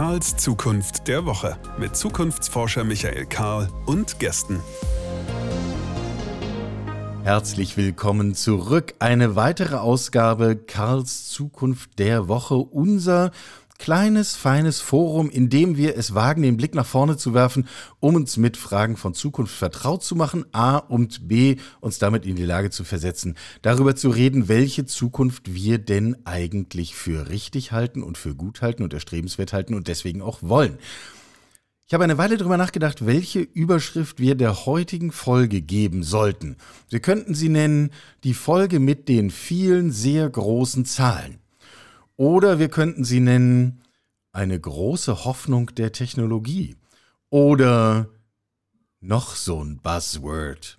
Karls Zukunft der Woche mit Zukunftsforscher Michael Karl und Gästen. Herzlich willkommen zurück. Eine weitere Ausgabe Karls Zukunft der Woche. Unser kleines, feines Forum, in dem wir es wagen, den Blick nach vorne zu werfen, um uns mit Fragen von Zukunft vertraut zu machen, A und B, uns damit in die Lage zu versetzen, darüber zu reden, welche Zukunft wir denn eigentlich für richtig halten und für gut halten und erstrebenswert halten und deswegen auch wollen. Ich habe eine Weile darüber nachgedacht, welche Überschrift wir der heutigen Folge geben sollten. Wir könnten sie nennen die Folge mit den vielen sehr großen Zahlen. Oder wir könnten sie nennen eine große Hoffnung der Technologie. Oder noch so ein Buzzword.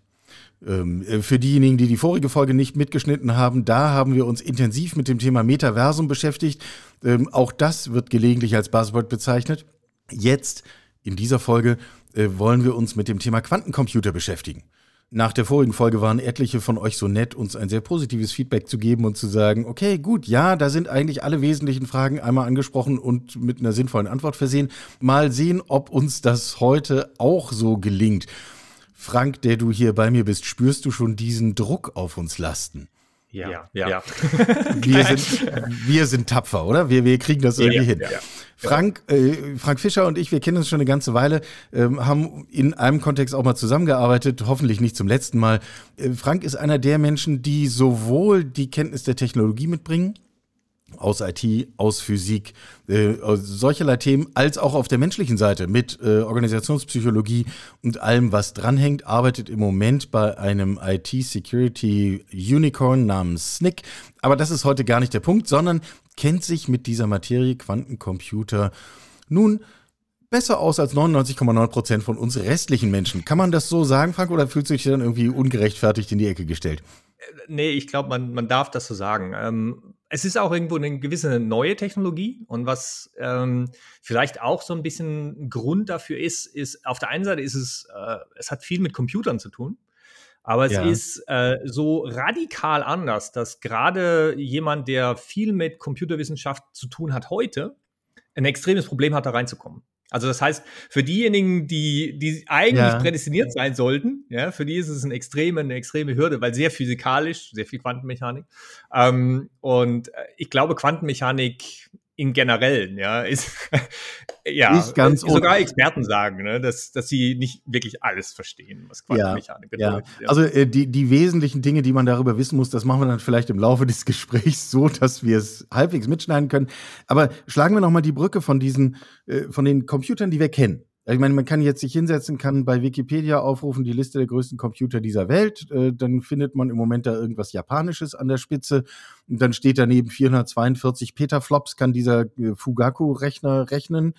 Ähm, äh, für diejenigen, die die vorige Folge nicht mitgeschnitten haben, da haben wir uns intensiv mit dem Thema Metaversum beschäftigt. Ähm, auch das wird gelegentlich als Buzzword bezeichnet. Jetzt, in dieser Folge, äh, wollen wir uns mit dem Thema Quantencomputer beschäftigen. Nach der vorigen Folge waren etliche von euch so nett, uns ein sehr positives Feedback zu geben und zu sagen, okay, gut, ja, da sind eigentlich alle wesentlichen Fragen einmal angesprochen und mit einer sinnvollen Antwort versehen. Mal sehen, ob uns das heute auch so gelingt. Frank, der du hier bei mir bist, spürst du schon diesen Druck auf uns lasten? Ja, ja. ja. wir, sind, wir sind tapfer, oder? Wir, wir kriegen das irgendwie ja, hin. Ja, Frank, äh, Frank Fischer und ich, wir kennen uns schon eine ganze Weile, ähm, haben in einem Kontext auch mal zusammengearbeitet, hoffentlich nicht zum letzten Mal. Äh, Frank ist einer der Menschen, die sowohl die Kenntnis der Technologie mitbringen, aus IT, aus Physik, äh, solcherlei Themen, als auch auf der menschlichen Seite mit äh, Organisationspsychologie und allem, was dranhängt, arbeitet im Moment bei einem IT-Security-Unicorn namens SNCC. Aber das ist heute gar nicht der Punkt, sondern kennt sich mit dieser Materie Quantencomputer nun besser aus als 99,9 Prozent von uns restlichen Menschen. Kann man das so sagen, Frank, oder fühlst du dich dann irgendwie ungerechtfertigt in die Ecke gestellt? Nee, ich glaube, man, man darf das so sagen. Ähm, es ist auch irgendwo eine gewisse neue Technologie und was ähm, vielleicht auch so ein bisschen Grund dafür ist, ist auf der einen Seite ist es, äh, es hat viel mit Computern zu tun, aber es ja. ist äh, so radikal anders, dass gerade jemand, der viel mit Computerwissenschaft zu tun hat heute, ein extremes Problem hat, da reinzukommen. Also das heißt, für diejenigen, die, die eigentlich ja. prädestiniert sein sollten, ja, für die ist es eine extreme, eine extreme Hürde, weil sehr physikalisch, sehr viel Quantenmechanik. Ähm, und äh, ich glaube, Quantenmechanik in generell, ja, ist ja nicht ganz sogar Experten sagen, ne, dass, dass sie nicht wirklich alles verstehen, was Quantenmechanik ja, bedeutet. Ja. Also äh, die, die wesentlichen Dinge, die man darüber wissen muss, das machen wir dann vielleicht im Laufe des Gesprächs so, dass wir es halbwegs mitschneiden können. Aber schlagen wir noch mal die Brücke von diesen, äh, von den Computern, die wir kennen. Ich meine, man kann jetzt sich hinsetzen, kann bei Wikipedia aufrufen, die Liste der größten Computer dieser Welt. Äh, dann findet man im Moment da irgendwas Japanisches an der Spitze. Und dann steht daneben 442 Petaflops, kann dieser äh, Fugaku-Rechner rechnen.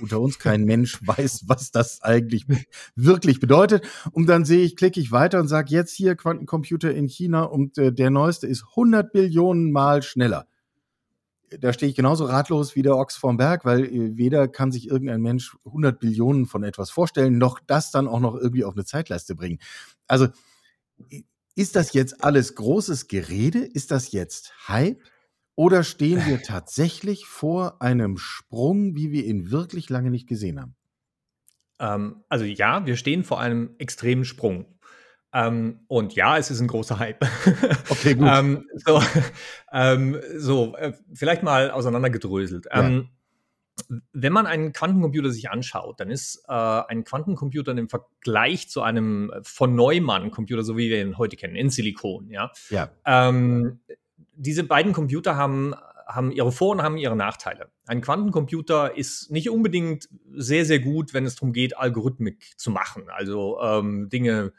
Unter uns kein Mensch weiß, was das eigentlich wirklich bedeutet. Und dann sehe ich, klicke ich weiter und sage jetzt hier Quantencomputer in China und äh, der neueste ist 100 Billionen Mal schneller da stehe ich genauso ratlos wie der Ochs vorm Berg, weil äh, weder kann sich irgendein Mensch 100 Billionen von etwas vorstellen, noch das dann auch noch irgendwie auf eine Zeitleiste bringen. Also ist das jetzt alles großes Gerede? Ist das jetzt Hype? Oder stehen wir tatsächlich vor einem Sprung, wie wir ihn wirklich lange nicht gesehen haben? Ähm, also ja, wir stehen vor einem extremen Sprung. Ähm, und ja, es ist ein großer Hype. Okay, gut. ähm, so, ähm, so äh, vielleicht mal auseinandergedröselt. Ja. Ähm, wenn man einen Quantencomputer sich anschaut, dann ist äh, ein Quantencomputer im Vergleich zu einem von Neumann-Computer, so wie wir ihn heute kennen, in Silikon, ja. ja. Ähm, diese beiden Computer haben haben ihre Vor- und haben ihre Nachteile. Ein Quantencomputer ist nicht unbedingt sehr, sehr gut, wenn es darum geht, Algorithmik zu machen, also ähm, Dinge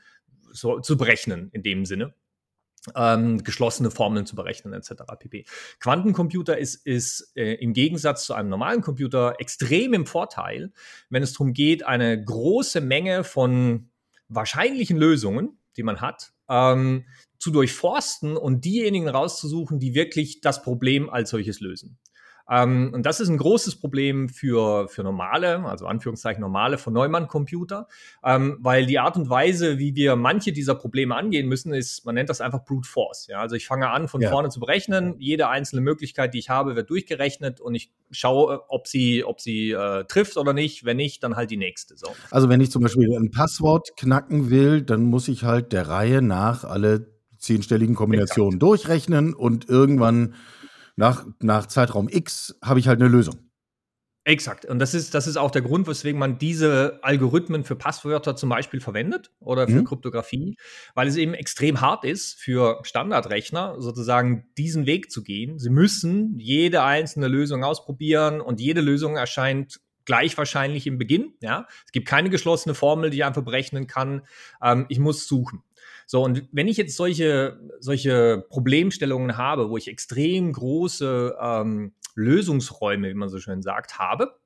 so, zu berechnen in dem Sinne. Ähm, geschlossene Formeln zu berechnen, etc. pp. Quantencomputer ist, ist äh, im Gegensatz zu einem normalen Computer extrem im Vorteil, wenn es darum geht, eine große Menge von wahrscheinlichen Lösungen, die man hat, ähm, zu durchforsten und diejenigen rauszusuchen, die wirklich das Problem als solches lösen. Ähm, und das ist ein großes Problem für, für normale, also Anführungszeichen normale von Neumann-Computer, ähm, weil die Art und Weise, wie wir manche dieser Probleme angehen müssen, ist, man nennt das einfach Brute Force. Ja? Also ich fange an, von ja. vorne zu berechnen. Jede einzelne Möglichkeit, die ich habe, wird durchgerechnet und ich schaue, ob sie, ob sie äh, trifft oder nicht. Wenn nicht, dann halt die nächste. So. Also wenn ich zum Beispiel ein Passwort knacken will, dann muss ich halt der Reihe nach alle zehnstelligen Kombinationen Exakt. durchrechnen und irgendwann nach, nach Zeitraum X habe ich halt eine Lösung. Exakt. Und das ist, das ist auch der Grund, weswegen man diese Algorithmen für Passwörter zum Beispiel verwendet oder für mhm. Kryptographie, weil es eben extrem hart ist für Standardrechner, sozusagen diesen Weg zu gehen. Sie müssen jede einzelne Lösung ausprobieren und jede Lösung erscheint gleich wahrscheinlich im Beginn. Ja, es gibt keine geschlossene Formel, die ich einfach berechnen kann. Ähm, ich muss suchen. So, und wenn ich jetzt solche, solche Problemstellungen habe, wo ich extrem große ähm, Lösungsräume, wie man so schön sagt, habe,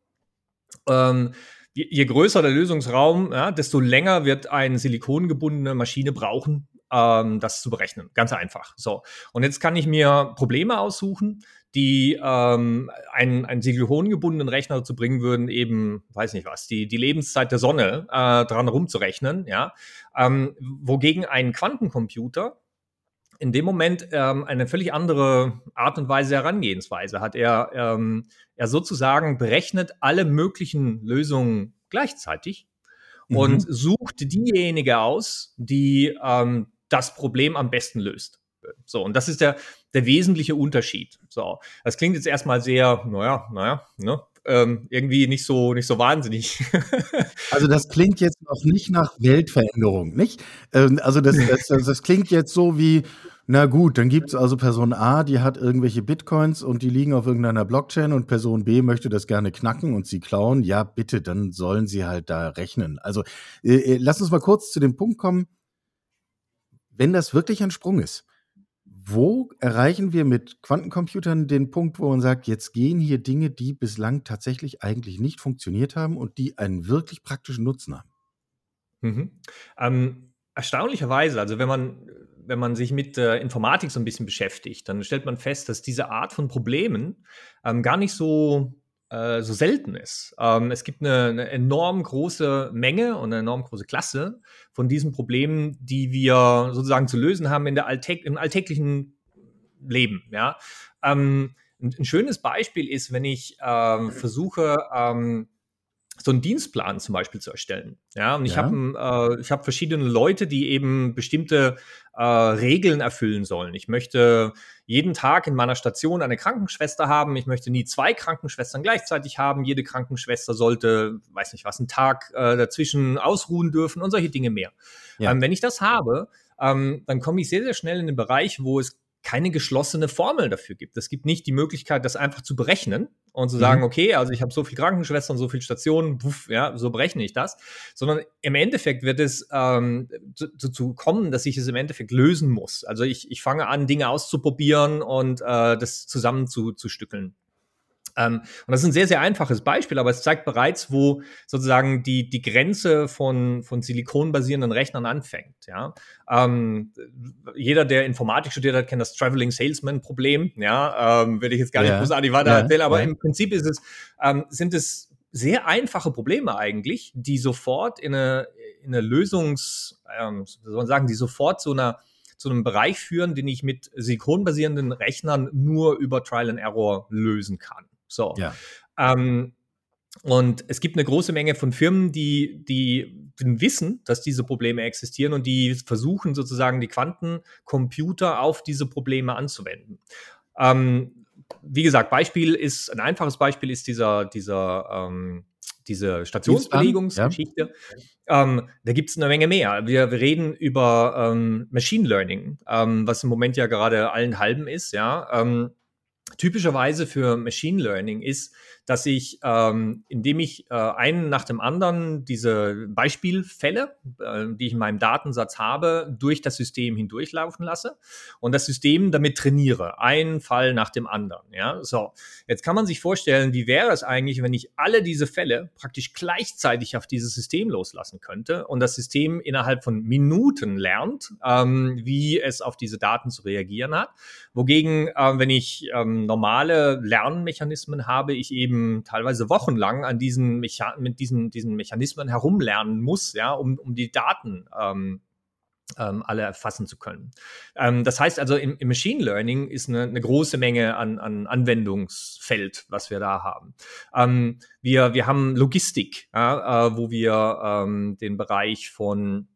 ähm, je, je, größer der Lösungsraum, ja, desto länger wird eine silikongebundene Maschine brauchen, ähm, das zu berechnen. Ganz einfach. So. Und jetzt kann ich mir Probleme aussuchen, die ähm, einen, einen silikongebundenen Rechner dazu bringen würden, eben, weiß nicht was, die, die Lebenszeit der Sonne äh, dran rumzurechnen, ja. Ähm, wogegen ein Quantencomputer in dem Moment ähm, eine völlig andere Art und Weise Herangehensweise hat. Er, ähm, er sozusagen berechnet alle möglichen Lösungen gleichzeitig mhm. und sucht diejenige aus, die ähm, das Problem am besten löst. So, und das ist der, der wesentliche Unterschied. So, das klingt jetzt erstmal sehr, naja, naja, ne, ähm, irgendwie nicht so, nicht so wahnsinnig. also das klingt jetzt noch nicht nach Weltveränderung, nicht? Ähm, also das, das, das, das klingt jetzt so wie, na gut, dann gibt es also Person A, die hat irgendwelche Bitcoins und die liegen auf irgendeiner Blockchain und Person B möchte das gerne knacken und sie klauen. Ja, bitte, dann sollen sie halt da rechnen. Also äh, äh lass uns mal kurz zu dem Punkt kommen, wenn das wirklich ein Sprung ist wo erreichen wir mit Quantencomputern den Punkt, wo man sagt, jetzt gehen hier Dinge, die bislang tatsächlich eigentlich nicht funktioniert haben und die einen wirklich praktischen Nutzen haben? Mhm. Ähm, erstaunlicherweise, also wenn man, wenn man sich mit äh, Informatik so ein bisschen beschäftigt, dann stellt man fest, dass diese Art von Problemen ähm, gar nicht so äh, so selten ist. Ähm, es gibt eine, eine, enorm große Menge und eine enorm große Klasse von diesen Problemen, die wir sozusagen zu lösen haben in der Alltäg im alltäglichen Leben. Ja? Ähm, ein, ein, schönes Beispiel ist, wenn ich ähm, versuche, ähm, so einen Dienstplan zum Beispiel zu erstellen. Ja, und ich ja. habe äh, ich habe verschiedene Leute, die eben bestimmte äh, Regeln erfüllen sollen. Ich möchte jeden Tag in meiner Station eine Krankenschwester haben. Ich möchte nie zwei Krankenschwestern gleichzeitig haben. Jede Krankenschwester sollte, weiß nicht was, einen Tag äh, dazwischen ausruhen dürfen und solche Dinge mehr. Ja. Ähm, wenn ich das habe, ähm, dann komme ich sehr, sehr schnell in den Bereich, wo es keine geschlossene Formel dafür gibt. Es gibt nicht die Möglichkeit, das einfach zu berechnen und zu mhm. sagen, okay, also ich habe so viel Krankenschwestern, so viele Stationen, wuff, ja, so berechne ich das, sondern im Endeffekt wird es ähm, dazu zu kommen, dass ich es im Endeffekt lösen muss. Also ich, ich fange an, Dinge auszuprobieren und äh, das zusammen zu, zu stückeln. Ähm, und das ist ein sehr, sehr einfaches Beispiel, aber es zeigt bereits, wo sozusagen die, die Grenze von, von silikonbasierenden Rechnern anfängt. Ja? Ähm, jeder, der Informatik studiert hat, kennt das Traveling Salesman-Problem. Ja, ähm, will ich jetzt gar nicht ja. großartig weiter ja. erzählen, aber ja. im Prinzip ist es, ähm, sind es sehr einfache Probleme eigentlich, die sofort in eine, in eine Lösungs, ähm, soll man sagen, die sofort zu einer zu einem Bereich führen, den ich mit silikonbasierenden Rechnern nur über Trial and Error lösen kann. So. Ja. Ähm, und es gibt eine große Menge von Firmen, die, die wissen, dass diese Probleme existieren und die versuchen sozusagen die Quantencomputer auf diese Probleme anzuwenden. Ähm, wie gesagt, Beispiel ist, ein einfaches Beispiel ist dieser, dieser, ähm, diese Stationsbelegungsgeschichte. Ja. Ähm, da gibt es eine Menge mehr. Wir, wir reden über ähm, Machine Learning, ähm, was im Moment ja gerade allen halben ist, ja. Typischerweise für Machine Learning ist, dass ich, ähm, indem ich äh, einen nach dem anderen diese Beispielfälle, äh, die ich in meinem Datensatz habe, durch das System hindurchlaufen lasse und das System damit trainiere, einen Fall nach dem anderen. Ja, so. Jetzt kann man sich vorstellen, wie wäre es eigentlich, wenn ich alle diese Fälle praktisch gleichzeitig auf dieses System loslassen könnte und das System innerhalb von Minuten lernt, ähm, wie es auf diese Daten zu reagieren hat. Wogegen, äh, wenn ich ähm, normale Lernmechanismen habe, ich eben teilweise wochenlang an diesen, Mecha mit diesen, diesen Mechanismen herumlernen muss, ja, um, um die Daten ähm, ähm, alle erfassen zu können. Ähm, das heißt also, im, im, Machine Learning ist eine, eine große Menge an, an, Anwendungsfeld, was wir da haben. Ähm, wir, wir haben Logistik, ja, äh, wo wir ähm, den Bereich von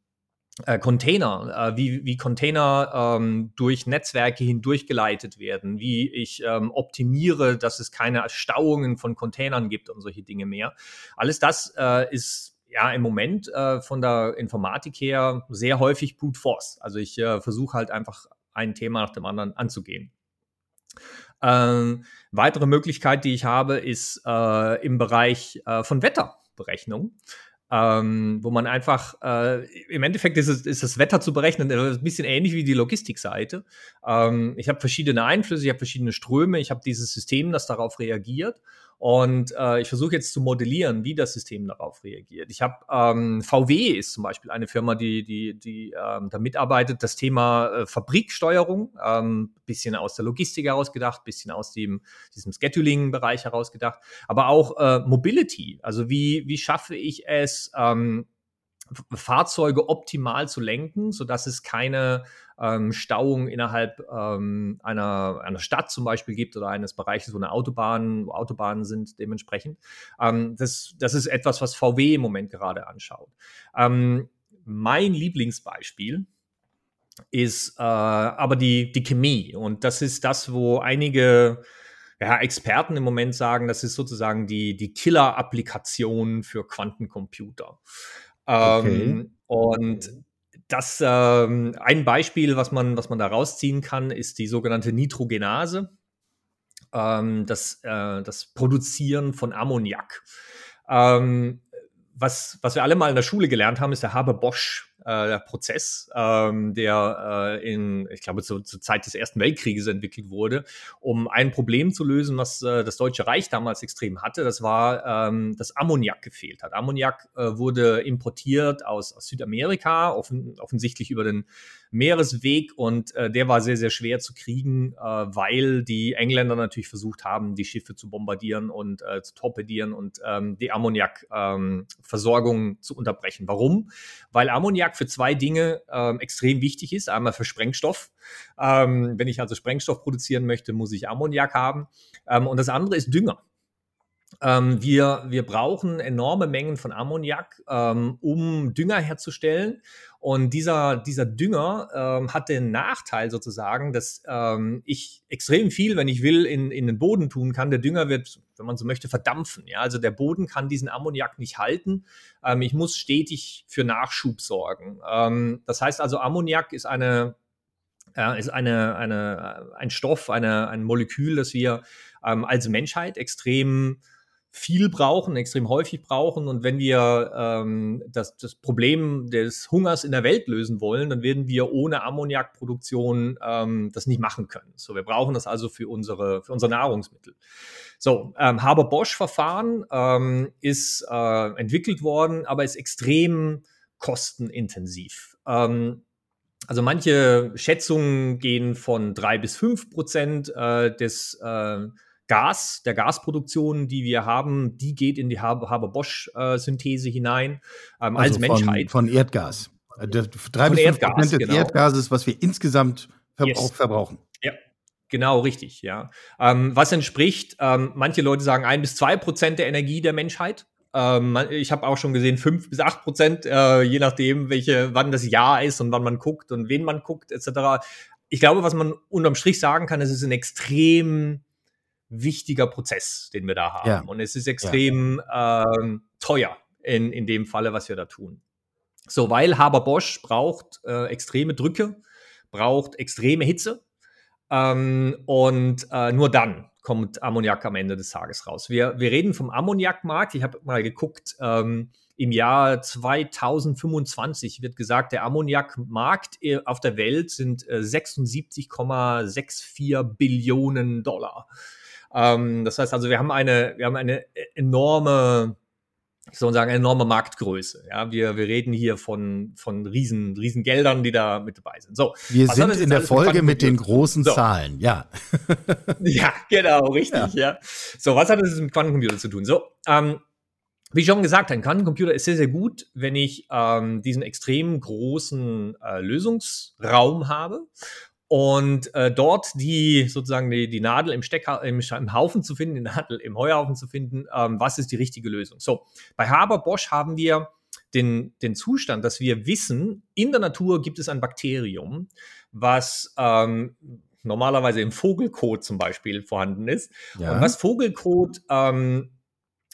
äh, Container, äh, wie, wie Container ähm, durch Netzwerke hindurchgeleitet werden, wie ich ähm, optimiere, dass es keine Stauungen von Containern gibt und solche Dinge mehr. Alles das äh, ist ja, im Moment äh, von der Informatik her sehr häufig Brute Force. Also ich äh, versuche halt einfach ein Thema nach dem anderen anzugehen. Ähm, weitere Möglichkeit, die ich habe, ist äh, im Bereich äh, von Wetterberechnung. Ähm, wo man einfach, äh, im Endeffekt ist, es, ist das Wetter zu berechnen, ein bisschen ähnlich wie die Logistikseite. Ähm, ich habe verschiedene Einflüsse, ich habe verschiedene Ströme, ich habe dieses System, das darauf reagiert und äh, ich versuche jetzt zu modellieren, wie das System darauf reagiert. Ich habe ähm, VW ist zum Beispiel eine Firma, die, die, die ähm, da mitarbeitet. Das Thema äh, Fabriksteuerung, ähm, bisschen aus der Logistik herausgedacht, bisschen aus dem, diesem Scheduling-Bereich herausgedacht, aber auch äh, Mobility. Also wie, wie schaffe ich es, ähm, Fahrzeuge optimal zu lenken, sodass es keine ähm, Stauung innerhalb ähm, einer, einer Stadt zum Beispiel gibt oder eines Bereiches, wo eine Autobahn, wo Autobahnen sind dementsprechend. Ähm, das, das ist etwas, was VW im Moment gerade anschaut. Ähm, mein Lieblingsbeispiel ist äh, aber die, die Chemie. Und das ist das, wo einige ja, Experten im Moment sagen, das ist sozusagen die, die Killer-Applikation für Quantencomputer. Okay. Ähm, und das ähm, ein Beispiel, was man, was man da rausziehen kann, ist die sogenannte Nitrogenase, ähm, das, äh, das Produzieren von Ammoniak. Was, was wir alle mal in der Schule gelernt haben, ist der Haber-Bosch äh, Prozess, ähm, der äh, in, ich glaube, zu, zur Zeit des Ersten Weltkrieges entwickelt wurde, um ein Problem zu lösen, was äh, das Deutsche Reich damals extrem hatte. Das war, ähm, dass Ammoniak gefehlt hat. Ammoniak äh, wurde importiert aus, aus Südamerika, offen, offensichtlich über den Meeresweg und äh, der war sehr, sehr schwer zu kriegen, äh, weil die Engländer natürlich versucht haben, die Schiffe zu bombardieren und äh, zu torpedieren und ähm, die Ammoniakversorgung ähm, zu unterbrechen. Warum? Weil Ammoniak für zwei Dinge ähm, extrem wichtig ist. Einmal für Sprengstoff. Ähm, wenn ich also Sprengstoff produzieren möchte, muss ich Ammoniak haben. Ähm, und das andere ist Dünger. Ähm, wir, wir brauchen enorme Mengen von Ammoniak, ähm, um Dünger herzustellen. Und dieser, dieser Dünger ähm, hat den Nachteil sozusagen, dass ähm, ich extrem viel, wenn ich will, in, in den Boden tun kann. Der Dünger wird, wenn man so möchte, verdampfen. Ja? Also der Boden kann diesen Ammoniak nicht halten. Ähm, ich muss stetig für Nachschub sorgen. Ähm, das heißt also, Ammoniak ist eine äh, ist eine, eine, ein Stoff, eine, ein Molekül, das wir als Menschheit extrem viel brauchen, extrem häufig brauchen. Und wenn wir ähm, das, das Problem des Hungers in der Welt lösen wollen, dann werden wir ohne Ammoniakproduktion ähm, das nicht machen können. So, wir brauchen das also für unsere, für unsere Nahrungsmittel. So, ähm, Haber-Bosch-Verfahren ähm, ist äh, entwickelt worden, aber ist extrem kostenintensiv. Ähm, also manche Schätzungen gehen von drei bis fünf Prozent äh, des äh, Gas, der Gasproduktion, die wir haben, die geht in die Haber-Bosch-Synthese hinein ähm, also als Menschheit. Von, von Erdgas. Äh, drei bis fünf Prozent des genau. Erdgases, was wir insgesamt verbrauch, yes. verbrauchen. Ja, Genau, richtig, ja. Ähm, was entspricht, ähm, manche Leute sagen ein bis zwei Prozent der Energie der Menschheit. Ähm, ich habe auch schon gesehen fünf bis acht Prozent, äh, je nachdem, welche, wann das Jahr ist und wann man guckt und wen man guckt, etc. Ich glaube, was man unterm Strich sagen kann, es ist ein extrem wichtiger Prozess, den wir da haben. Ja. Und es ist extrem ja. ähm, teuer in, in dem Falle, was wir da tun. So, weil Haber-Bosch braucht äh, extreme Drücke, braucht extreme Hitze ähm, und äh, nur dann kommt Ammoniak am Ende des Tages raus. Wir, wir reden vom Ammoniakmarkt. Ich habe mal geguckt, ähm, im Jahr 2025 wird gesagt, der Ammoniakmarkt äh, auf der Welt sind äh, 76,64 Billionen Dollar. Ähm, das heißt also, wir haben eine, wir haben eine enorme ich soll sagen, eine enorme Marktgröße. Ja, wir, wir reden hier von, von riesen, riesen Geldern, die da mit dabei sind. So. Wir sind in der Folge mit den großen so. Zahlen, ja. ja, genau, richtig, ja. ja. So, was hat das mit Quantencomputer zu tun? So, ähm, wie schon gesagt, ein Quantencomputer ist sehr, sehr gut, wenn ich ähm, diesen extrem großen äh, Lösungsraum habe und äh, dort die sozusagen die, die Nadel im, Stecker, im, im, Haufen zu finden, die Nadel im Heuhaufen zu finden, ähm, was ist die richtige Lösung. So, bei Haber Bosch haben wir den, den Zustand, dass wir wissen, in der Natur gibt es ein Bakterium, was ähm, normalerweise im Vogelkot zum Beispiel vorhanden ist. Ja. Und was Vogelkot ähm,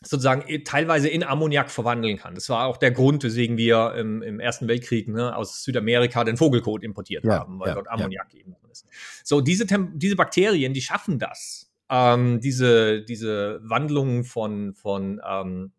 sozusagen teilweise in Ammoniak verwandeln kann. Das war auch der Grund, weswegen wir im, im Ersten Weltkrieg ne, aus Südamerika den Vogelkot importiert ja, haben, weil ja, dort Ammoniak ja. eben ist. So, diese, diese Bakterien, die schaffen das, ähm, diese, diese Wandlungen von, von ähm,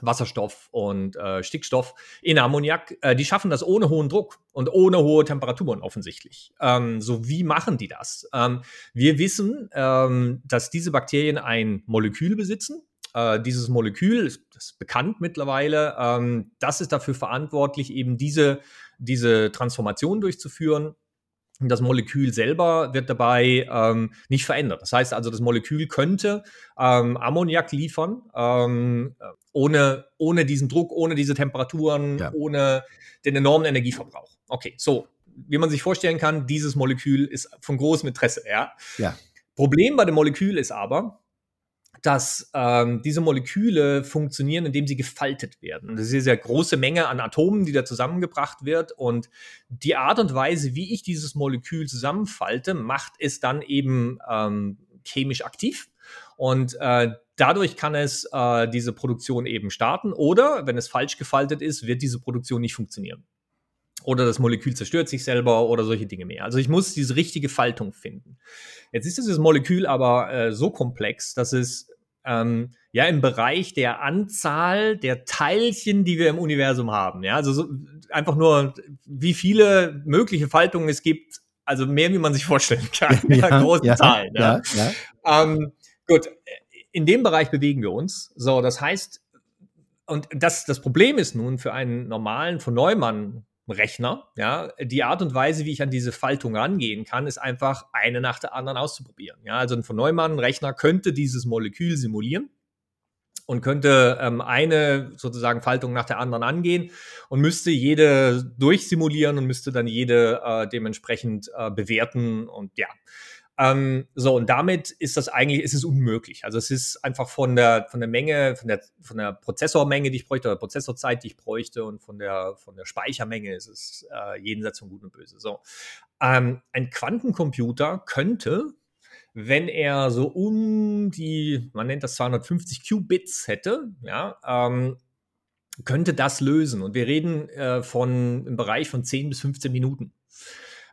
Wasserstoff und äh, Stickstoff in Ammoniak, äh, die schaffen das ohne hohen Druck und ohne hohe Temperaturen offensichtlich. Ähm, so wie machen die das? Ähm, wir wissen, ähm, dass diese Bakterien ein Molekül besitzen, äh, dieses Molekül, ist, ist bekannt mittlerweile, ähm, das ist dafür verantwortlich, eben diese, diese Transformation durchzuführen. Das Molekül selber wird dabei ähm, nicht verändert. Das heißt also, das Molekül könnte ähm, Ammoniak liefern, ähm, ohne, ohne diesen Druck, ohne diese Temperaturen, ja. ohne den enormen Energieverbrauch. Okay, so, wie man sich vorstellen kann, dieses Molekül ist von großem Interesse. Ja? ja. Problem bei dem Molekül ist aber, dass ähm, diese Moleküle funktionieren, indem sie gefaltet werden. Das ist eine sehr große Menge an Atomen, die da zusammengebracht wird. Und die Art und Weise, wie ich dieses Molekül zusammenfalte, macht es dann eben ähm, chemisch aktiv. Und äh, dadurch kann es äh, diese Produktion eben starten. Oder wenn es falsch gefaltet ist, wird diese Produktion nicht funktionieren. Oder das Molekül zerstört sich selber oder solche Dinge mehr. Also ich muss diese richtige Faltung finden. Jetzt ist dieses Molekül aber äh, so komplex, dass es ähm, ja im Bereich der Anzahl der Teilchen, die wir im Universum haben. Ja, also so, einfach nur, wie viele mögliche Faltungen es gibt, also mehr, wie man sich vorstellen kann. Ja, ja große ja, Zahlen. Ja. ja ähm, gut, in dem Bereich bewegen wir uns. So, das heißt, und das, das Problem ist nun für einen normalen von Neumann Rechner. Ja, die Art und Weise, wie ich an diese Faltung rangehen kann, ist einfach eine nach der anderen auszuprobieren. Ja, also ein von Neumann Rechner könnte dieses Molekül simulieren und könnte ähm, eine sozusagen Faltung nach der anderen angehen und müsste jede durchsimulieren und müsste dann jede äh, dementsprechend äh, bewerten und ja. Ähm, so, und damit ist das eigentlich, ist es unmöglich. Also es ist einfach von der, von der Menge, von der, von der Prozessormenge, die ich bräuchte, oder Prozessorzeit, die ich bräuchte, und von der, von der Speichermenge ist es äh, jenseits von Gut und Böse. So. Ähm, ein Quantencomputer könnte, wenn er so um die, man nennt das 250 Qubits hätte, ja, ähm, könnte das lösen. Und wir reden äh, von im Bereich von 10 bis 15 Minuten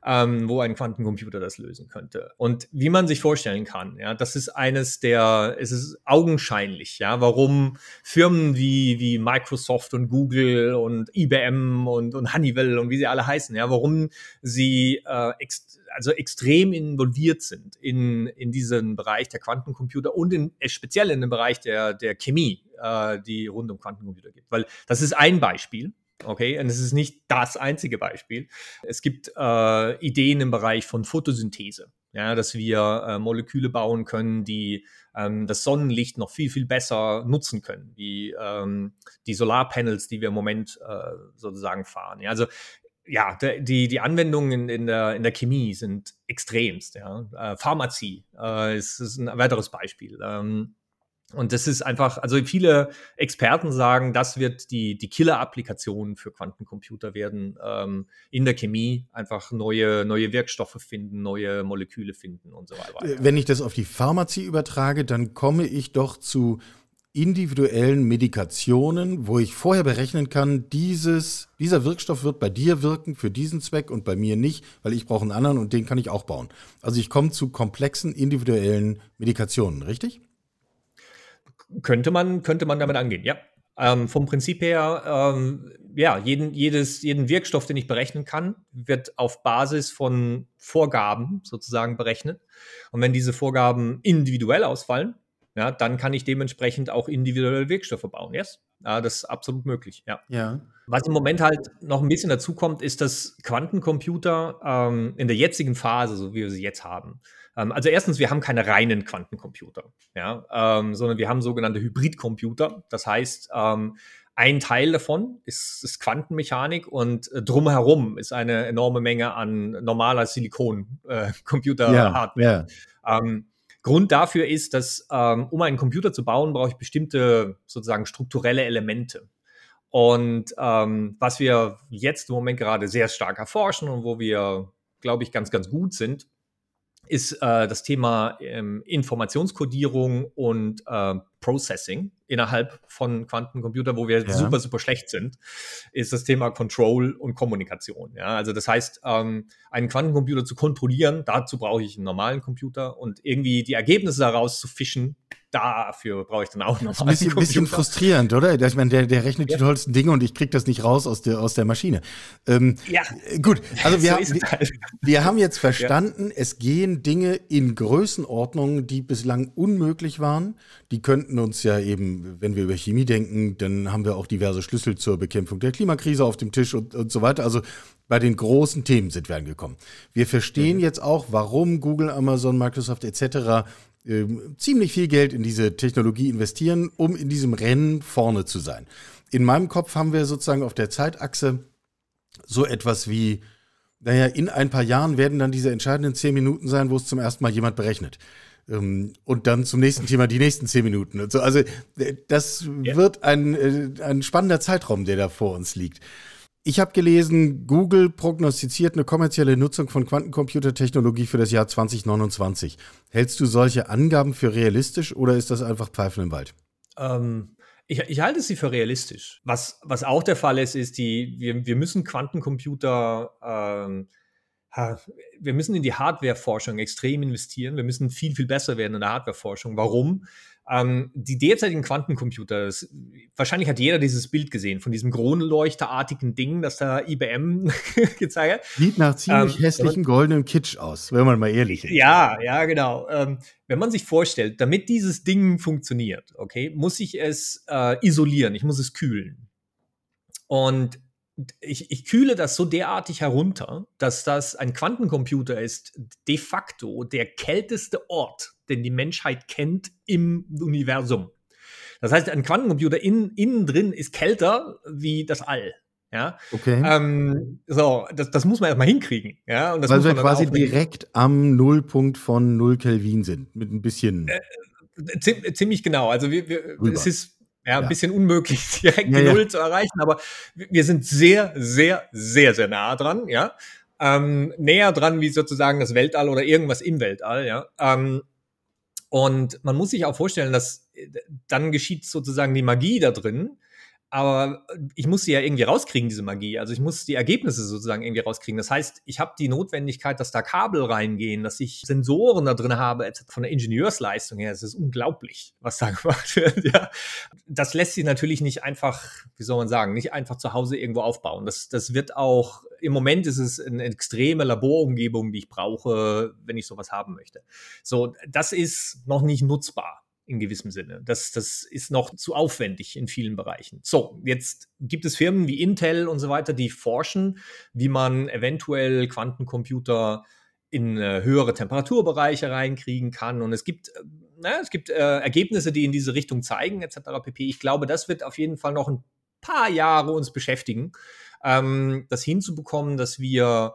ähm, wo ein Quantencomputer das lösen könnte. Und wie man sich vorstellen kann, ja, das ist eines der, es ist augenscheinlich, ja, warum Firmen wie, wie Microsoft und Google und IBM und, und Honeywell und wie sie alle heißen, ja, warum sie äh, ex also extrem involviert sind in, in diesen Bereich der Quantencomputer und in, äh, speziell in den Bereich der, der Chemie, äh, die rund um Quantencomputer gibt. Weil das ist ein Beispiel. Okay, und es ist nicht das einzige Beispiel. Es gibt äh, Ideen im Bereich von Photosynthese, ja, dass wir äh, Moleküle bauen können, die ähm, das Sonnenlicht noch viel, viel besser nutzen können, wie ähm, die Solarpanels, die wir im Moment äh, sozusagen fahren. Ja, also ja, die, die Anwendungen in, in, der, in der Chemie sind extremst. Ja. Äh, Pharmazie äh, ist, ist ein weiteres Beispiel. Ähm, und das ist einfach, also viele Experten sagen, das wird die, die Killer-Applikation für Quantencomputer werden, ähm, in der Chemie einfach neue, neue Wirkstoffe finden, neue Moleküle finden und so weiter. Äh, wenn ich das auf die Pharmazie übertrage, dann komme ich doch zu individuellen Medikationen, wo ich vorher berechnen kann, dieses, dieser Wirkstoff wird bei dir wirken für diesen Zweck und bei mir nicht, weil ich brauche einen anderen und den kann ich auch bauen. Also ich komme zu komplexen individuellen Medikationen, richtig? Könnte man, könnte man damit angehen, ja. Ähm, vom Prinzip her, ähm, ja, jeden, jedes, jeden Wirkstoff, den ich berechnen kann, wird auf Basis von Vorgaben sozusagen berechnet. Und wenn diese Vorgaben individuell ausfallen, ja, dann kann ich dementsprechend auch individuelle Wirkstoffe bauen. Yes? ja, das ist absolut möglich, ja. Ja. Was im Moment halt noch ein bisschen dazu kommt, ist, dass Quantencomputer ähm, in der jetzigen Phase, so wie wir sie jetzt haben, ähm, also erstens, wir haben keine reinen Quantencomputer, ja, ähm, sondern wir haben sogenannte Hybridcomputer. Das heißt, ähm, ein Teil davon ist, ist Quantenmechanik und äh, drumherum ist eine enorme Menge an normaler Silikon-Computer-Hardware. Äh, ja. Ähm, Grund dafür ist, dass ähm, um einen Computer zu bauen, brauche ich bestimmte sozusagen strukturelle Elemente. Und ähm, was wir jetzt im Moment gerade sehr stark erforschen und wo wir, glaube ich, ganz, ganz gut sind, ist äh, das Thema ähm, Informationskodierung und äh, Processing innerhalb von Quantencomputern, wo wir ja. super, super schlecht sind, ist das Thema Control und Kommunikation. Ja? Also das heißt, ähm, einen Quantencomputer zu kontrollieren, dazu brauche ich einen normalen Computer und irgendwie die Ergebnisse daraus zu fischen, dafür brauche ich dann auch noch ein bisschen, bisschen frustrierend, oder? Ich meine, der, der rechnet ja. die tollsten Dinge und ich kriege das nicht raus aus der, aus der Maschine. Ähm, ja. Gut, also wir, so haben, halt. wir haben jetzt verstanden, ja. es gehen Dinge in Größenordnungen, die bislang unmöglich waren. Die könnten uns ja eben, wenn wir über Chemie denken, dann haben wir auch diverse Schlüssel zur Bekämpfung der Klimakrise auf dem Tisch und, und so weiter. Also bei den großen Themen sind wir angekommen. Wir verstehen mhm. jetzt auch, warum Google, Amazon, Microsoft etc äh, ziemlich viel Geld in diese Technologie investieren, um in diesem Rennen vorne zu sein. In meinem Kopf haben wir sozusagen auf der Zeitachse so etwas wie, naja, in ein paar Jahren werden dann diese entscheidenden zehn Minuten sein, wo es zum ersten Mal jemand berechnet. Ähm, und dann zum nächsten Thema die nächsten zehn Minuten. Also äh, das ja. wird ein, äh, ein spannender Zeitraum, der da vor uns liegt. Ich habe gelesen, Google prognostiziert eine kommerzielle Nutzung von Quantencomputertechnologie für das Jahr 2029. Hältst du solche Angaben für realistisch oder ist das einfach Pfeifen im Wald? Ähm, ich, ich, halte sie für realistisch. Was, was auch der Fall ist, ist, die, wir, wir müssen Quantencomputer, ähm, wir müssen in die Hardwareforschung extrem investieren. Wir müssen viel, viel besser werden in der Hardwareforschung. Warum? Ähm, die derzeitigen Quantencomputer, das, wahrscheinlich hat jeder dieses Bild gesehen von diesem Kronleuchterartigen Ding, das da IBM gezeigt hat. Sieht nach ziemlich ähm, hässlichem goldenen Kitsch aus, wenn man mal ehrlich ist. Ja, ja, genau. Ähm, wenn man sich vorstellt, damit dieses Ding funktioniert, okay, muss ich es äh, isolieren, ich muss es kühlen. Und ich, ich, kühle das so derartig herunter, dass das ein Quantencomputer ist, de facto der kälteste Ort den die Menschheit kennt im Universum. Das heißt, ein Quantencomputer in, innen drin ist kälter wie das All. Ja, okay. Ähm, so, das, das muss man erstmal hinkriegen. Ja, und das Weil wir quasi direkt am Nullpunkt von 0 Kelvin sind, mit ein bisschen. Äh, ziemlich genau. Also wir, wir es ist ja, ein ja. bisschen unmöglich, direkt ja, die Null zu erreichen, aber wir sind sehr, sehr, sehr, sehr nah dran, ja. Ähm, näher dran wie sozusagen das Weltall oder irgendwas im Weltall, ja. Ähm, und man muss sich auch vorstellen, dass äh, dann geschieht sozusagen die Magie da drin. Aber ich muss sie ja irgendwie rauskriegen, diese Magie. Also ich muss die Ergebnisse sozusagen irgendwie rauskriegen. Das heißt, ich habe die Notwendigkeit, dass da Kabel reingehen, dass ich Sensoren da drin habe, von der Ingenieursleistung her. Es ist unglaublich, was da gemacht wird. Ja. Das lässt sich natürlich nicht einfach, wie soll man sagen, nicht einfach zu Hause irgendwo aufbauen. Das, das wird auch im Moment ist es eine extreme Laborumgebung, die ich brauche, wenn ich sowas haben möchte. So, das ist noch nicht nutzbar in gewissem Sinne. Das, das ist noch zu aufwendig in vielen Bereichen. So, jetzt gibt es Firmen wie Intel und so weiter, die forschen, wie man eventuell Quantencomputer in äh, höhere Temperaturbereiche reinkriegen kann. Und es gibt, äh, na, es gibt äh, Ergebnisse, die in diese Richtung zeigen, etc. pp. Ich glaube, das wird auf jeden Fall noch ein paar Jahre uns beschäftigen ähm, das hinzubekommen, dass wir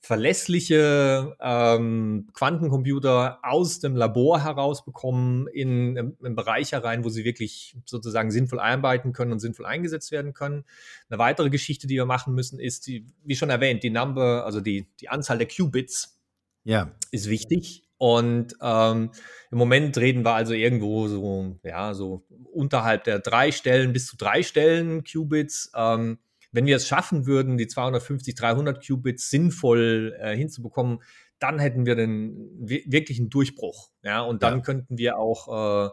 verlässliche ähm, Quantencomputer aus dem Labor herausbekommen in, in, in Bereiche herein, wo sie wirklich sozusagen sinnvoll einarbeiten können und sinnvoll eingesetzt werden können. Eine weitere Geschichte, die wir machen müssen, ist, die, wie schon erwähnt, die Number, also die, die Anzahl der Qubits ja. ist wichtig. Und ähm, im Moment reden wir also irgendwo so, ja, so unterhalb der drei Stellen bis zu drei Stellen Qubits. Ähm, wenn wir es schaffen würden, die 250, 300 Qubits sinnvoll äh, hinzubekommen, dann hätten wir den wirklichen Durchbruch. Ja, und dann ja. könnten wir auch äh,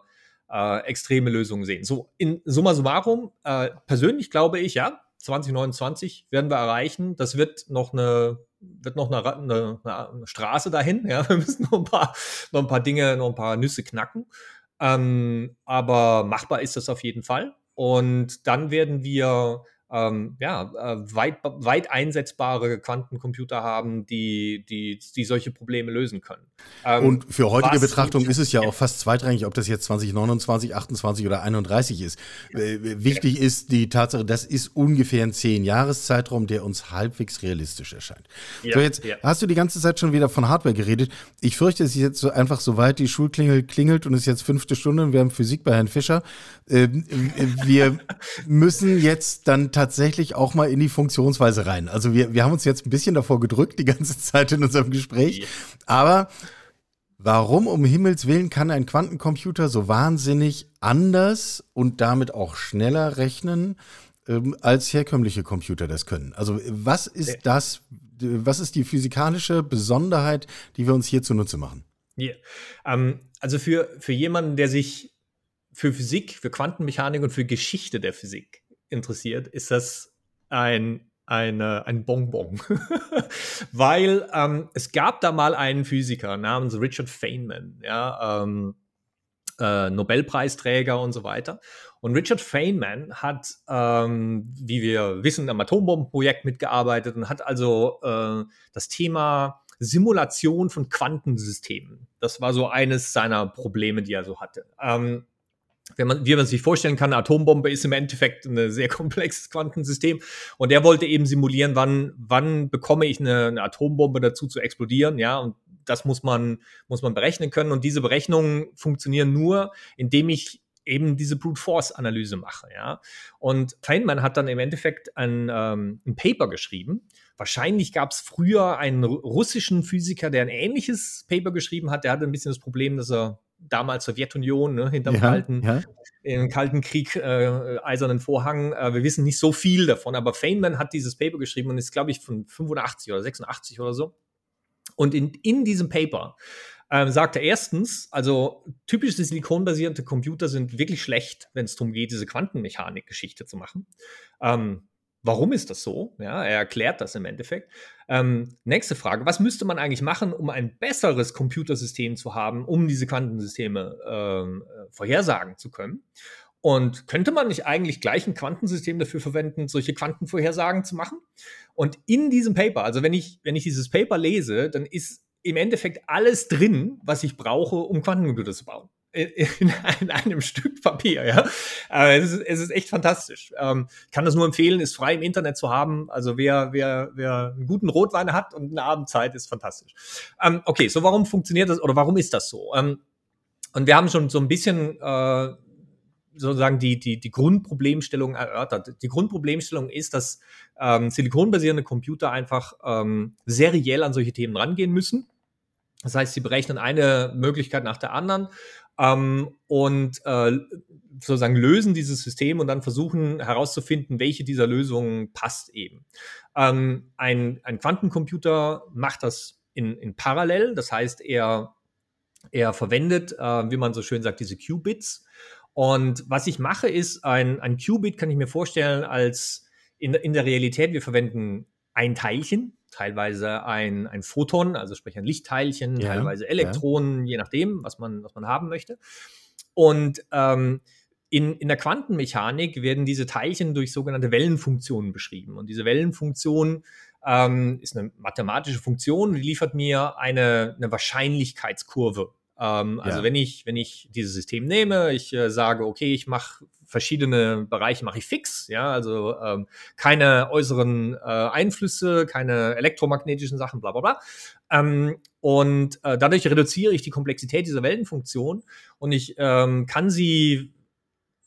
äh, extreme Lösungen sehen. So, in summa summarum, äh, persönlich glaube ich, ja, 2029 werden wir erreichen. Das wird noch eine wird noch eine, eine, eine, Straße dahin. Ja, wir müssen noch ein paar, noch ein paar Dinge, noch ein paar Nüsse knacken. Ähm, aber machbar ist das auf jeden Fall. und dann werden wir ähm, ja, äh, weit, weit einsetzbare Quantencomputer haben, die, die, die solche Probleme lösen können. Ähm, und für heutige Betrachtung ist es ja auch fast zweitrangig, ob das jetzt 2029, 28 oder 31 ist. Äh, wichtig ja. ist die Tatsache, das ist ungefähr ein Zehn-Jahres-Zeitraum, der uns halbwegs realistisch erscheint. Ja, so, jetzt ja. hast du die ganze Zeit schon wieder von Hardware geredet. Ich fürchte, es ist jetzt so einfach, soweit die Schulklingel klingelt und es ist jetzt fünfte Stunde und wir haben Physik bei Herrn Fischer. Äh, wir müssen jetzt dann tatsächlich auch mal in die Funktionsweise rein. Also wir, wir haben uns jetzt ein bisschen davor gedrückt, die ganze Zeit in unserem Gespräch. Aber warum um Himmels Willen kann ein Quantencomputer so wahnsinnig anders und damit auch schneller rechnen, ähm, als herkömmliche Computer das können? Also was ist das, was ist die physikalische Besonderheit, die wir uns hier zunutze machen? Yeah. Ähm, also für, für jemanden, der sich für Physik, für Quantenmechanik und für Geschichte der Physik interessiert, ist das ein eine, ein Bonbon. Weil ähm, es gab da mal einen Physiker namens Richard Feynman, ja, ähm, äh, Nobelpreisträger und so weiter. Und Richard Feynman hat, ähm, wie wir wissen, am Atombombenprojekt mitgearbeitet und hat also äh, das Thema Simulation von Quantensystemen. Das war so eines seiner Probleme, die er so hatte. Ähm, wenn man, wie man sich vorstellen kann, eine Atombombe ist im Endeffekt ein sehr komplexes Quantensystem. Und er wollte eben simulieren, wann, wann bekomme ich eine, eine Atombombe dazu zu explodieren, ja, und das muss man, muss man berechnen können. Und diese Berechnungen funktionieren nur, indem ich eben diese Brute Force Analyse mache, ja. Und Feynman hat dann im Endeffekt ein, ähm, ein Paper geschrieben. Wahrscheinlich gab es früher einen russischen Physiker, der ein ähnliches Paper geschrieben hat. Der hatte ein bisschen das Problem, dass er damals Sowjetunion, ne, hinterm ja, Kalten, ja. im Kalten Krieg, äh, Eisernen Vorhang. Äh, wir wissen nicht so viel davon, aber Feynman hat dieses Paper geschrieben und ist, glaube ich, von 85 oder 86 oder so. Und in, in diesem Paper ähm, sagt er erstens, also typische silikonbasierte Computer sind wirklich schlecht, wenn es darum geht, diese Quantenmechanik-Geschichte zu machen. Ähm, Warum ist das so? Ja, er erklärt das im Endeffekt. Ähm, nächste Frage: Was müsste man eigentlich machen, um ein besseres Computersystem zu haben, um diese Quantensysteme ähm, äh, vorhersagen zu können? Und könnte man nicht eigentlich gleich ein Quantensystem dafür verwenden, solche Quantenvorhersagen zu machen? Und in diesem Paper, also wenn ich, wenn ich dieses Paper lese, dann ist im Endeffekt alles drin, was ich brauche, um Quantencomputer zu bauen in, in einem Stück Papier, ja. Aber es ist, es ist echt fantastisch. Ähm, kann das nur empfehlen, ist frei im Internet zu haben. Also wer, wer, wer einen guten Rotwein hat und eine Abendzeit, ist fantastisch. Ähm, okay, so warum funktioniert das oder warum ist das so? Ähm, und wir haben schon so ein bisschen äh, sozusagen die, die, die Grundproblemstellung erörtert. Die Grundproblemstellung ist, dass ähm, silikonbasierende Computer einfach ähm, seriell an solche Themen rangehen müssen. Das heißt, sie berechnen eine Möglichkeit nach der anderen ähm, und äh, sozusagen lösen dieses System und dann versuchen herauszufinden, welche dieser Lösungen passt eben. Ähm, ein, ein Quantencomputer macht das in, in parallel, das heißt, er, er verwendet, äh, wie man so schön sagt, diese Qubits. Und was ich mache, ist, ein, ein Qubit kann ich mir vorstellen als in, in der Realität, wir verwenden ein Teilchen, teilweise ein, ein Photon, also sprich ein Lichtteilchen, ja, teilweise Elektronen, ja. je nachdem, was man, was man haben möchte. Und ähm, in, in der Quantenmechanik werden diese Teilchen durch sogenannte Wellenfunktionen beschrieben. Und diese Wellenfunktion ähm, ist eine mathematische Funktion, die liefert mir eine, eine Wahrscheinlichkeitskurve. Ähm, also ja. wenn ich, wenn ich dieses System nehme, ich äh, sage, okay, ich mache verschiedene Bereiche mache ich fix, ja, also ähm, keine äußeren äh, Einflüsse, keine elektromagnetischen Sachen, bla bla bla. Ähm, und äh, dadurch reduziere ich die Komplexität dieser Wellenfunktion und ich ähm, kann sie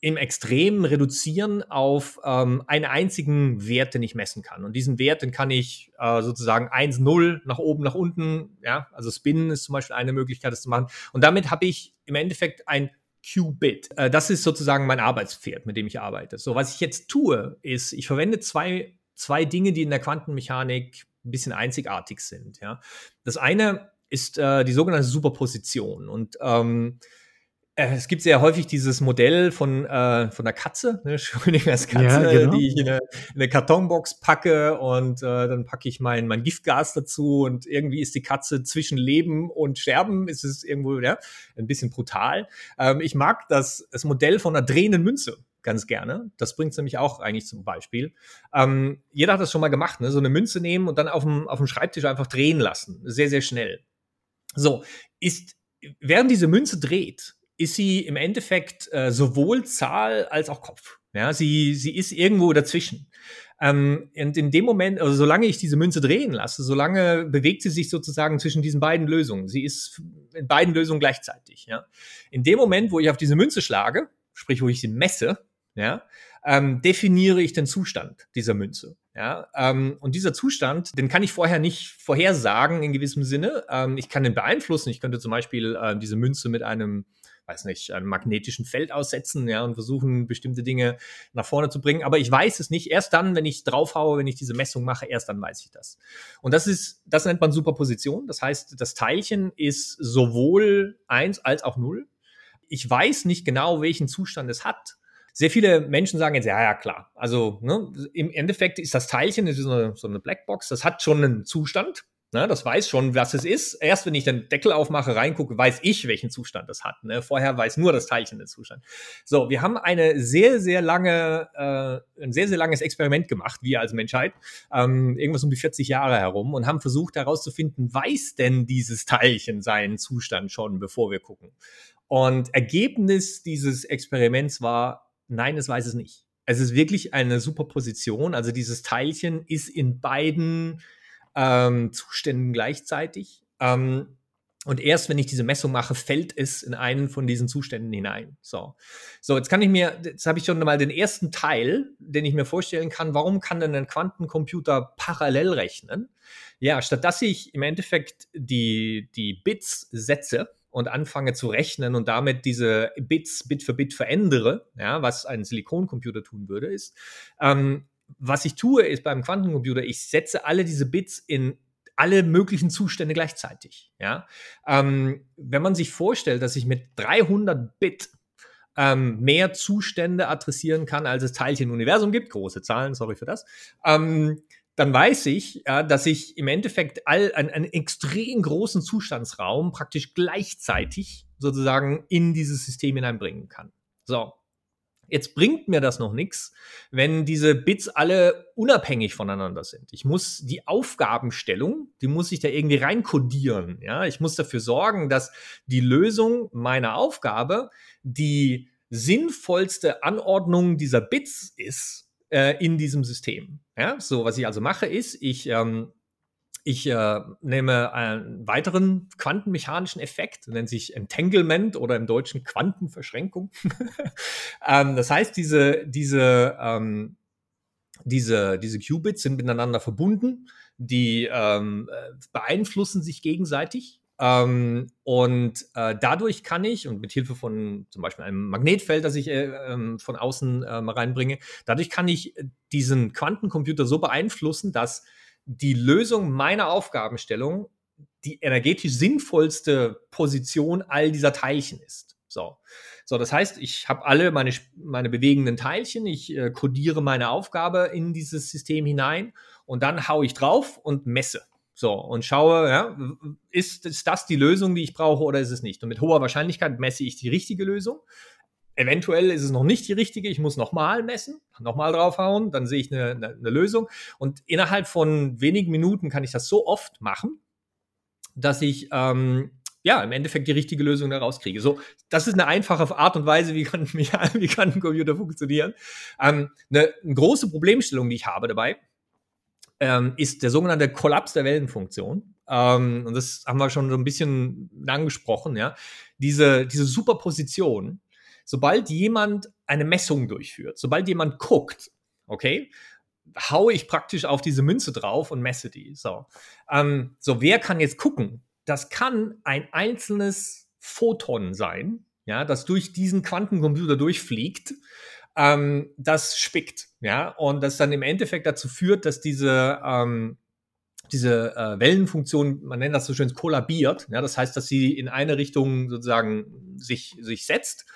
im Extrem reduzieren auf ähm, einen einzigen Wert, den ich messen kann. Und diesen Wert, den kann ich äh, sozusagen 1, 0 nach oben, nach unten, ja, also Spinnen ist zum Beispiel eine Möglichkeit, das zu machen. Und damit habe ich im Endeffekt ein Qubit. Äh, das ist sozusagen mein Arbeitspferd, mit dem ich arbeite. So, was ich jetzt tue, ist, ich verwende zwei, zwei Dinge, die in der Quantenmechanik ein bisschen einzigartig sind. Ja. Das eine ist äh, die sogenannte Superposition. Und ähm, äh, es gibt sehr häufig dieses Modell von, äh, von der Katze, ne, Schrödingers Katze, ja, genau. die ich in eine, in eine, Kartonbox packe und äh, dann packe ich mein, mein Giftgas dazu und irgendwie ist die Katze zwischen Leben und Sterben, ist es irgendwo ja, ein bisschen brutal. Ähm, ich mag das, das Modell von einer drehenden Münze. ganz gerne. Das bringt es nämlich auch eigentlich zum Beispiel. Ähm, jeder hat das schon mal gemacht, ne? so eine Münze nehmen und dann auf dem, auf dem Schreibtisch einfach drehen lassen. Sehr, sehr schnell. So, ist, während diese Münze dreht, ist sie im Endeffekt äh, sowohl Zahl als auch Kopf. Ja, sie, sie ist irgendwo dazwischen. Ähm, und in dem Moment, also solange ich diese Münze drehen lasse, solange bewegt sie sich sozusagen zwischen diesen beiden Lösungen. Sie ist in beiden Lösungen gleichzeitig. Ja. In dem Moment, wo ich auf diese Münze schlage, sprich, wo ich sie messe, ja, ähm, definiere ich den Zustand dieser Münze. Ja, ähm, und dieser Zustand, den kann ich vorher nicht vorhersagen in gewissem Sinne. Ähm, ich kann den beeinflussen. Ich könnte zum Beispiel äh, diese Münze mit einem weiß nicht, einem magnetischen Feld aussetzen, ja, und versuchen, bestimmte Dinge nach vorne zu bringen. Aber ich weiß es nicht. Erst dann, wenn ich draufhaue, wenn ich diese Messung mache, erst dann weiß ich das. Und das ist, das nennt man Superposition. Das heißt, das Teilchen ist sowohl eins als auch null. Ich weiß nicht genau, welchen Zustand es hat. Sehr viele Menschen sagen jetzt, ja, ja, klar. Also ne, im Endeffekt ist das Teilchen, ist so eine Blackbox, das hat schon einen Zustand. Ne, das weiß schon, was es ist. Erst wenn ich den Deckel aufmache, reingucke, weiß ich, welchen Zustand das hat. Ne? Vorher weiß nur das Teilchen den Zustand. So, wir haben eine sehr, sehr lange, äh, ein sehr, sehr langes Experiment gemacht, wir als Menschheit, ähm, irgendwas um die 40 Jahre herum und haben versucht herauszufinden, weiß denn dieses Teilchen seinen Zustand schon, bevor wir gucken. Und Ergebnis dieses Experiments war, nein, es weiß es nicht. Es ist wirklich eine Superposition. Also dieses Teilchen ist in beiden ähm, Zuständen gleichzeitig. Ähm, und erst wenn ich diese Messung mache, fällt es in einen von diesen Zuständen hinein. So, so jetzt kann ich mir, jetzt habe ich schon mal den ersten Teil, den ich mir vorstellen kann. Warum kann denn ein Quantencomputer parallel rechnen? Ja, statt dass ich im Endeffekt die, die Bits setze und anfange zu rechnen und damit diese Bits Bit für Bit verändere, ja, was ein Silikoncomputer tun würde, ist, ähm, was ich tue, ist beim Quantencomputer, ich setze alle diese Bits in alle möglichen Zustände gleichzeitig. Ja? Ähm, wenn man sich vorstellt, dass ich mit 300 Bit ähm, mehr Zustände adressieren kann, als es Teilchen im Universum gibt, große Zahlen, sorry für das, ähm, dann weiß ich, ja, dass ich im Endeffekt all, einen, einen extrem großen Zustandsraum praktisch gleichzeitig sozusagen in dieses System hineinbringen kann. So, Jetzt bringt mir das noch nichts, wenn diese Bits alle unabhängig voneinander sind. Ich muss die Aufgabenstellung, die muss ich da irgendwie reinkodieren. Ja, ich muss dafür sorgen, dass die Lösung meiner Aufgabe die sinnvollste Anordnung dieser Bits ist äh, in diesem System. Ja, so was ich also mache ist, ich ähm, ich äh, nehme einen weiteren quantenmechanischen Effekt, nennt sich Entanglement oder im Deutschen Quantenverschränkung. ähm, das heißt, diese, diese, ähm, diese, diese Qubits sind miteinander verbunden, die ähm, beeinflussen sich gegenseitig. Ähm, und äh, dadurch kann ich, und mit Hilfe von zum Beispiel einem Magnetfeld, das ich äh, ähm, von außen äh, mal reinbringe, dadurch kann ich diesen Quantencomputer so beeinflussen, dass die Lösung meiner Aufgabenstellung die energetisch sinnvollste Position all dieser Teilchen ist. So, so das heißt, ich habe alle meine, meine bewegenden Teilchen, ich äh, codiere meine Aufgabe in dieses System hinein und dann haue ich drauf und messe. So, und schaue, ja, ist, ist das die Lösung, die ich brauche oder ist es nicht? Und mit hoher Wahrscheinlichkeit messe ich die richtige Lösung. Eventuell ist es noch nicht die richtige, ich muss nochmal messen, nochmal draufhauen, dann sehe ich eine, eine, eine, Lösung. Und innerhalb von wenigen Minuten kann ich das so oft machen, dass ich ähm, ja im Endeffekt die richtige Lösung daraus kriege. So, das ist eine einfache Art und Weise, wie kann, wie kann ein Computer funktionieren. Ähm, eine, eine, große Problemstellung, die ich habe dabei, ähm, ist der sogenannte Kollaps der Wellenfunktion. Ähm, und das haben wir schon so ein bisschen angesprochen, ja. Diese, diese Superposition sobald jemand eine Messung durchführt, sobald jemand guckt, okay, haue ich praktisch auf diese Münze drauf und messe die. So, ähm, so wer kann jetzt gucken? Das kann ein einzelnes Photon sein, ja, das durch diesen Quantencomputer durchfliegt, ähm, das spickt, ja, und das dann im Endeffekt dazu führt, dass diese ähm, diese äh, Wellenfunktion, man nennt das so schön, kollabiert. Ja, das heißt, dass sie in eine Richtung sozusagen sich, sich setzt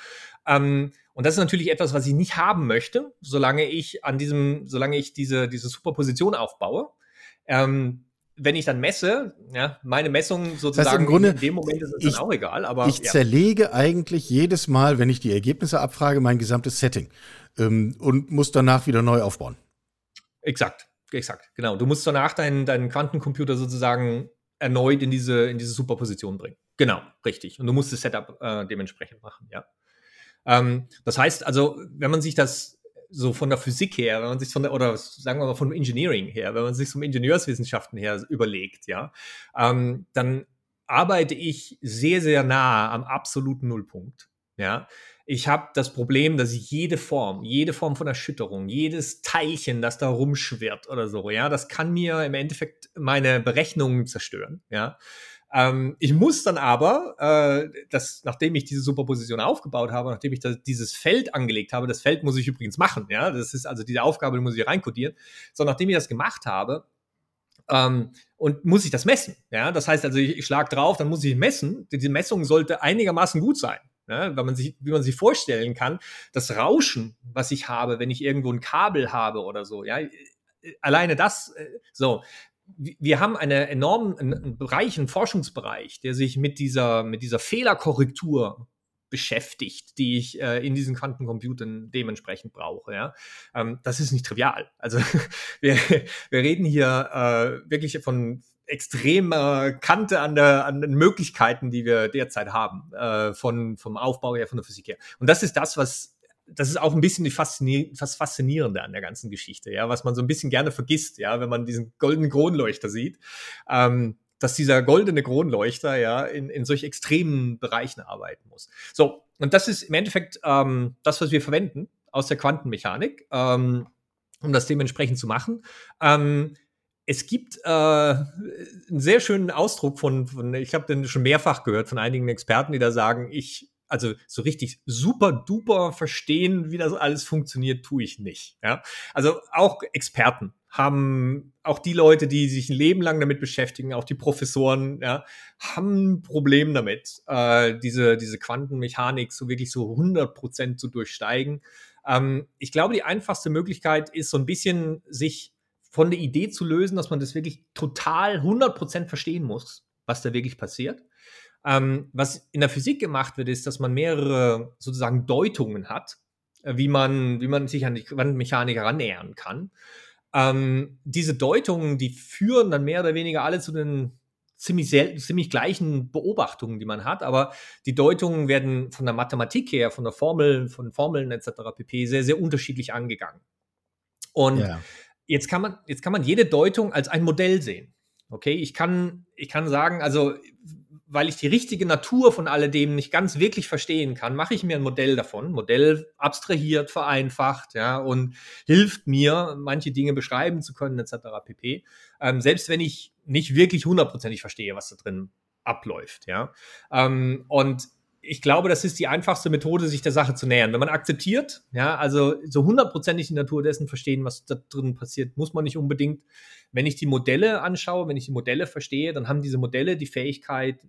ähm, und das ist natürlich etwas, was ich nicht haben möchte, solange ich an diesem, solange ich diese, diese Superposition aufbaue. Ähm, wenn ich dann messe, ja, meine Messung sozusagen das heißt, im Grunde, in dem Moment ist es ich, dann auch egal. Aber ich ja. zerlege eigentlich jedes Mal, wenn ich die Ergebnisse abfrage, mein gesamtes Setting ähm, und muss danach wieder neu aufbauen. Exakt, exakt, genau. Du musst danach deinen, deinen Quantencomputer sozusagen erneut in diese, in diese Superposition bringen. Genau, richtig. Und du musst das Setup äh, dementsprechend machen, ja. Ähm, das heißt also, wenn man sich das so von der Physik her, wenn man sich von der, oder sagen wir mal vom Engineering her, wenn man sich vom Ingenieurswissenschaften her überlegt, ja, ähm, dann arbeite ich sehr, sehr nah am absoluten Nullpunkt. Ja, ich habe das Problem, dass jede Form, jede Form von Erschütterung, jedes Teilchen, das da rumschwirrt oder so, ja, das kann mir im Endeffekt meine Berechnungen zerstören. Ja, ähm, ich muss dann aber, äh, das, nachdem ich diese Superposition aufgebaut habe, nachdem ich das, dieses Feld angelegt habe, das Feld muss ich übrigens machen, ja, das ist also diese Aufgabe, die muss ich reinkodieren. So, nachdem ich das gemacht habe, ähm, und muss ich das messen. Ja, das heißt also, ich, ich schlage drauf, dann muss ich messen. Diese Messung sollte einigermaßen gut sein. Ja, weil man sich, wie man sich vorstellen kann, das Rauschen, was ich habe, wenn ich irgendwo ein Kabel habe oder so, ja, alleine das, äh, so, wir haben einen enormen einen Bereich, einen Forschungsbereich, der sich mit dieser, mit dieser Fehlerkorrektur beschäftigt, die ich äh, in diesen Quantencomputern dementsprechend brauche. Ja? Ähm, das ist nicht trivial. Also wir, wir reden hier äh, wirklich von extremer Kante an, der, an den Möglichkeiten, die wir derzeit haben, äh, von, vom Aufbau her, von der Physik her. Und das ist das, was das ist auch ein bisschen die Faszinier das Faszinierende an der ganzen Geschichte, ja, was man so ein bisschen gerne vergisst, ja, wenn man diesen goldenen Kronleuchter sieht, ähm, dass dieser goldene Kronleuchter ja in, in solch extremen Bereichen arbeiten muss. So, und das ist im Endeffekt ähm, das, was wir verwenden aus der Quantenmechanik, ähm, um das dementsprechend zu machen. Ähm, es gibt äh, einen sehr schönen Ausdruck von, von ich habe den schon mehrfach gehört von einigen Experten, die da sagen, ich also so richtig super duper verstehen, wie das alles funktioniert, tue ich nicht. Ja? Also auch Experten haben, auch die Leute, die sich ein Leben lang damit beschäftigen, auch die Professoren, ja, haben ein Problem damit, äh, diese, diese Quantenmechanik so wirklich so 100 Prozent zu durchsteigen. Ähm, ich glaube, die einfachste Möglichkeit ist so ein bisschen sich von der Idee zu lösen, dass man das wirklich total 100 Prozent verstehen muss, was da wirklich passiert ähm, was in der Physik gemacht wird, ist, dass man mehrere sozusagen Deutungen hat, äh, wie, man, wie man sich an die Quantenmechanik herannähern kann. Ähm, diese Deutungen, die führen dann mehr oder weniger alle zu den ziemlich, ziemlich gleichen Beobachtungen, die man hat, aber die Deutungen werden von der Mathematik her, von der Formel, von Formeln etc. pp. sehr, sehr unterschiedlich angegangen. Und ja. jetzt, kann man, jetzt kann man jede Deutung als ein Modell sehen. Okay, ich kann, ich kann sagen, also weil ich die richtige Natur von alledem nicht ganz wirklich verstehen kann, mache ich mir ein Modell davon. Modell abstrahiert, vereinfacht, ja, und hilft mir, manche Dinge beschreiben zu können, etc. pp. Ähm, selbst wenn ich nicht wirklich hundertprozentig verstehe, was da drin abläuft, ja. Ähm, und ich glaube, das ist die einfachste Methode, sich der Sache zu nähern. Wenn man akzeptiert, ja, also so hundertprozentig die Natur dessen verstehen, was da drin passiert, muss man nicht unbedingt. Wenn ich die Modelle anschaue, wenn ich die Modelle verstehe, dann haben diese Modelle die Fähigkeit,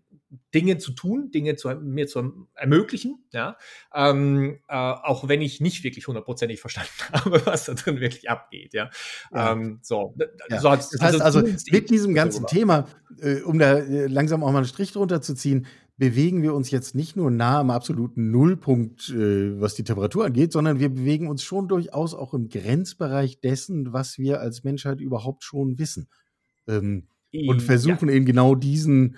Dinge zu tun, Dinge zu, mir zu ermöglichen, ja, ähm, äh, auch wenn ich nicht wirklich hundertprozentig verstanden habe, was da drin wirklich abgeht, ja. ja. Ähm, so, ja. so das heißt also, mit diesem ganzen darüber. Thema, äh, um da äh, langsam auch mal einen Strich drunter zu ziehen, bewegen wir uns jetzt nicht nur nah am absoluten Nullpunkt, äh, was die Temperatur angeht, sondern wir bewegen uns schon durchaus auch im Grenzbereich dessen, was wir als Menschheit überhaupt schon wissen. Ähm, und versuchen ja. eben genau diesen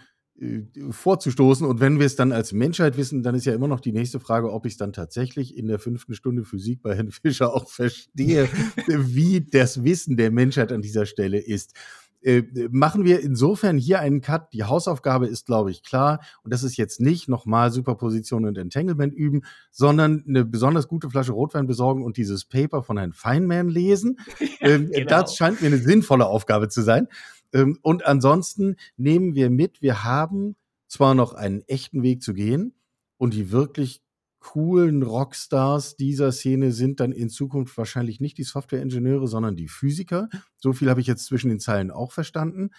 vorzustoßen. Und wenn wir es dann als Menschheit wissen, dann ist ja immer noch die nächste Frage, ob ich es dann tatsächlich in der fünften Stunde Physik bei Herrn Fischer auch verstehe, wie das Wissen der Menschheit an dieser Stelle ist. Äh, machen wir insofern hier einen Cut. Die Hausaufgabe ist, glaube ich, klar. Und das ist jetzt nicht nochmal Superposition und Entanglement üben, sondern eine besonders gute Flasche Rotwein besorgen und dieses Paper von Herrn Feynman lesen. Ja, ähm, genau. Das scheint mir eine sinnvolle Aufgabe zu sein. Ähm, und ansonsten nehmen wir mit, wir haben zwar noch einen echten Weg zu gehen und die wirklich coolen Rockstars dieser Szene sind dann in Zukunft wahrscheinlich nicht die Softwareingenieure, sondern die Physiker. So viel habe ich jetzt zwischen den Zeilen auch verstanden.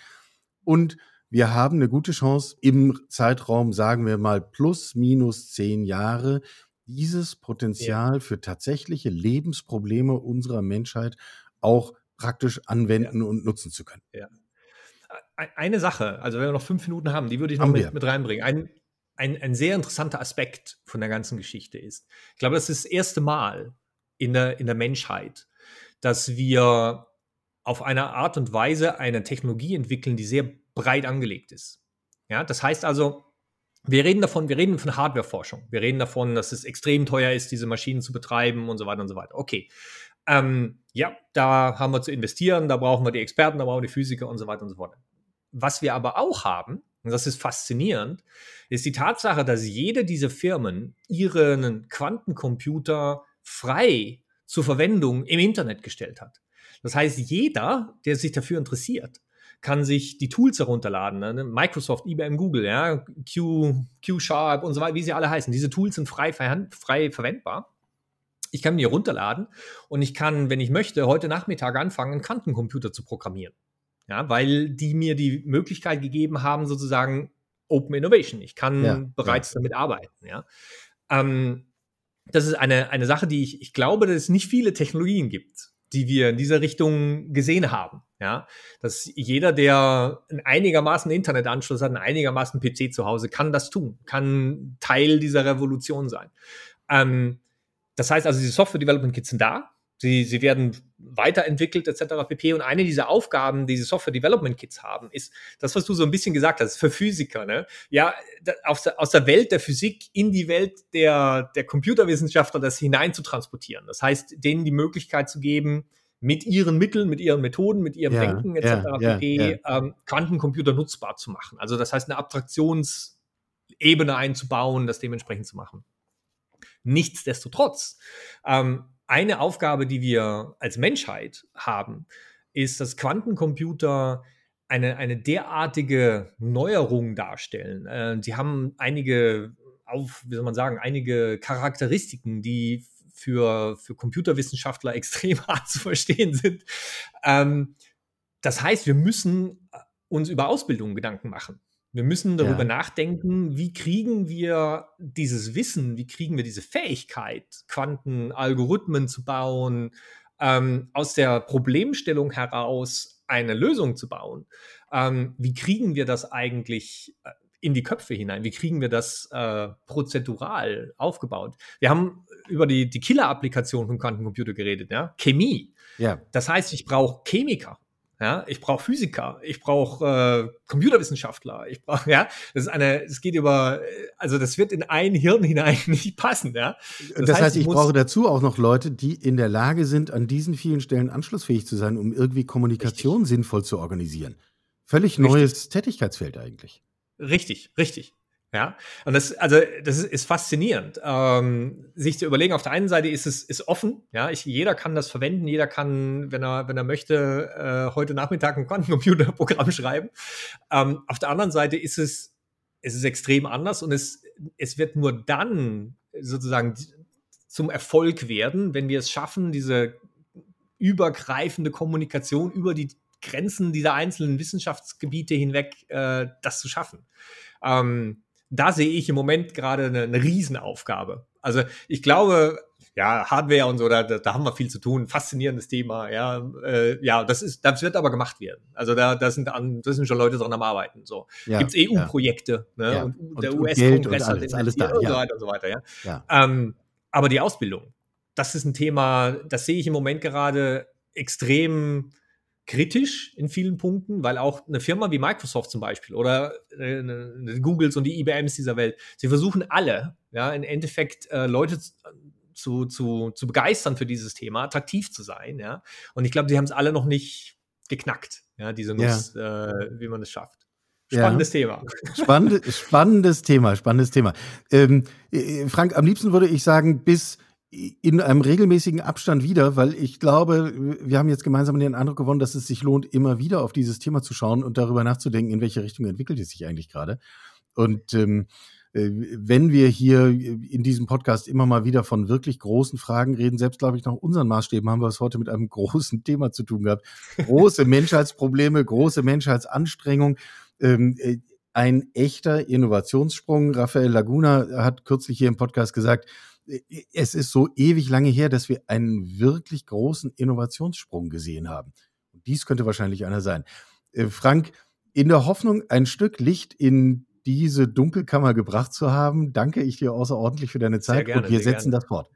Und wir haben eine gute Chance im Zeitraum, sagen wir mal, plus minus zehn Jahre, dieses Potenzial ja. für tatsächliche Lebensprobleme unserer Menschheit auch praktisch anwenden ja. und nutzen zu können. Ja. Eine Sache, also wenn wir noch fünf Minuten haben, die würde ich noch mit, mit, reinbringen. Ein, ein, ein sehr interessanter Aspekt von der ganzen Geschichte ist, ich glaube, das ist das erste Mal in der, in der Menschheit, dass wir auf eine Art und Weise eine Technologie entwickeln, die sehr breit angelegt ist. Ja, das heißt also, wir reden davon, wir reden von Hardwareforschung. Wir reden davon, dass es extrem teuer ist, diese Maschinen zu betreiben und so weiter und so weiter. Okay. Ähm, ja, da haben wir zu investieren, da brauchen wir die Experten, da brauchen wir die Physiker und so weiter und so fort. Was wir aber auch haben, und das ist faszinierend, ist die Tatsache, dass jede dieser Firmen ihren Quantencomputer frei zur Verwendung im Internet gestellt hat. Das heißt, jeder, der sich dafür interessiert, kann sich die Tools herunterladen. Ne? Microsoft, IBM, Google, ja, Q, Q-Sharp und so weiter, wie sie alle heißen. Diese Tools sind frei, frei verwendbar. Ich kann mir runterladen und ich kann, wenn ich möchte, heute Nachmittag anfangen, einen Quantencomputer zu programmieren. Ja, weil die mir die Möglichkeit gegeben haben, sozusagen Open Innovation. Ich kann ja, bereits ja. damit arbeiten. Ja. Ähm, das ist eine, eine Sache, die ich, ich glaube, dass es nicht viele Technologien gibt, die wir in dieser Richtung gesehen haben. Ja, dass jeder, der einen einigermaßen Internetanschluss hat, einen einigermaßen PC zu Hause, kann das tun, kann Teil dieser Revolution sein. Ähm, das heißt also, diese Software Development Kits sind da. Sie, sie werden weiterentwickelt etc. pp. Und eine dieser Aufgaben, die diese Software Development Kits haben, ist das, was du so ein bisschen gesagt hast, für Physiker. Ne? Ja, aus der, aus der Welt der Physik in die Welt der, der Computerwissenschaftler das hinein zu transportieren. Das heißt, denen die Möglichkeit zu geben, mit ihren Mitteln, mit ihren Methoden, mit ihrem ja, Denken etc. Ja, pp. Ja, ähm, Quantencomputer nutzbar zu machen. Also das heißt, eine Abstraktionsebene einzubauen, das dementsprechend zu machen. Nichtsdestotrotz, ähm, eine Aufgabe, die wir als Menschheit haben, ist, dass Quantencomputer eine, eine derartige Neuerung darstellen. Äh, sie haben einige auf, wie soll man sagen, einige Charakteristiken, die für, für Computerwissenschaftler extrem hart zu verstehen sind. Ähm, das heißt, wir müssen uns über Ausbildung Gedanken machen. Wir müssen darüber ja. nachdenken, wie kriegen wir dieses Wissen, wie kriegen wir diese Fähigkeit, Quantenalgorithmen zu bauen, ähm, aus der Problemstellung heraus eine Lösung zu bauen. Ähm, wie kriegen wir das eigentlich äh, in die Köpfe hinein? Wie kriegen wir das äh, prozedural aufgebaut? Wir haben über die, die Killer-Applikation von Quantencomputer geredet, ja? Chemie. Ja. Das heißt, ich brauche Chemiker. Ja, ich brauche Physiker, ich brauche äh, Computerwissenschaftler, ich brauche, ja, das ist eine, es geht über, also das wird in ein Hirn hinein nicht passen, ja. Das, das heißt, heißt, ich brauche dazu auch noch Leute, die in der Lage sind, an diesen vielen Stellen anschlussfähig zu sein, um irgendwie Kommunikation richtig. sinnvoll zu organisieren. Völlig richtig. neues Tätigkeitsfeld eigentlich. Richtig, richtig. Ja, und das, also, das ist, ist faszinierend, ähm, sich zu überlegen. Auf der einen Seite ist es ist offen, ja, ich, jeder kann das verwenden, jeder kann, wenn er, wenn er möchte, äh, heute Nachmittag ein Quantencomputerprogramm schreiben. Ähm, auf der anderen Seite ist es, es extrem anders und es, es wird nur dann sozusagen zum Erfolg werden, wenn wir es schaffen, diese übergreifende Kommunikation über die Grenzen dieser einzelnen Wissenschaftsgebiete hinweg äh, das zu schaffen. Ähm, da sehe ich im Moment gerade eine, eine Riesenaufgabe. Also ich glaube, ja, Hardware und so, da, da haben wir viel zu tun. Faszinierendes Thema, ja. Äh, ja, das ist, das wird aber gemacht werden. Also da, da sind an, da sind schon Leute dran am Arbeiten. So. Ja, Gibt es EU-Projekte, ja. ne? Ja. Und, der US-Kongress hat alles, alles da, und so weiter und so weiter, ja. ja. Ähm, aber die Ausbildung, das ist ein Thema, das sehe ich im Moment gerade extrem kritisch in vielen Punkten, weil auch eine Firma wie Microsoft zum Beispiel oder äh, eine, Googles und die IBMs dieser Welt, sie versuchen alle, ja, im Endeffekt äh, Leute zu, zu, zu begeistern für dieses Thema, attraktiv zu sein, ja. Und ich glaube, sie haben es alle noch nicht geknackt, ja, diese Nuss, ja. Äh, wie man es schafft. Spannendes ja. Thema. Spannend, spannendes Thema, spannendes Thema. Ähm, äh, Frank, am liebsten würde ich sagen, bis in einem regelmäßigen Abstand wieder, weil ich glaube, wir haben jetzt gemeinsam den Eindruck gewonnen, dass es sich lohnt, immer wieder auf dieses Thema zu schauen und darüber nachzudenken, in welche Richtung entwickelt es sich eigentlich gerade. Und ähm, äh, wenn wir hier in diesem Podcast immer mal wieder von wirklich großen Fragen reden, selbst glaube ich nach unseren Maßstäben haben wir es heute mit einem großen Thema zu tun gehabt. Große Menschheitsprobleme, große Menschheitsanstrengung. Ähm, äh, ein echter Innovationssprung. Raphael Laguna hat kürzlich hier im Podcast gesagt, es ist so ewig lange her, dass wir einen wirklich großen Innovationssprung gesehen haben. Und dies könnte wahrscheinlich einer sein. Äh, Frank, In der Hoffnung, ein Stück Licht in diese Dunkelkammer gebracht zu haben, danke ich dir außerordentlich für deine Zeit gerne, und wir setzen gerne. das fort.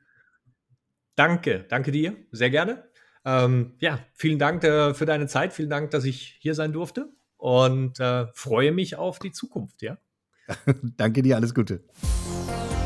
Danke, danke dir, sehr gerne. Ähm, ja, vielen Dank äh, für deine Zeit, vielen Dank, dass ich hier sein durfte und äh, freue mich auf die Zukunft, ja. danke dir, alles Gute.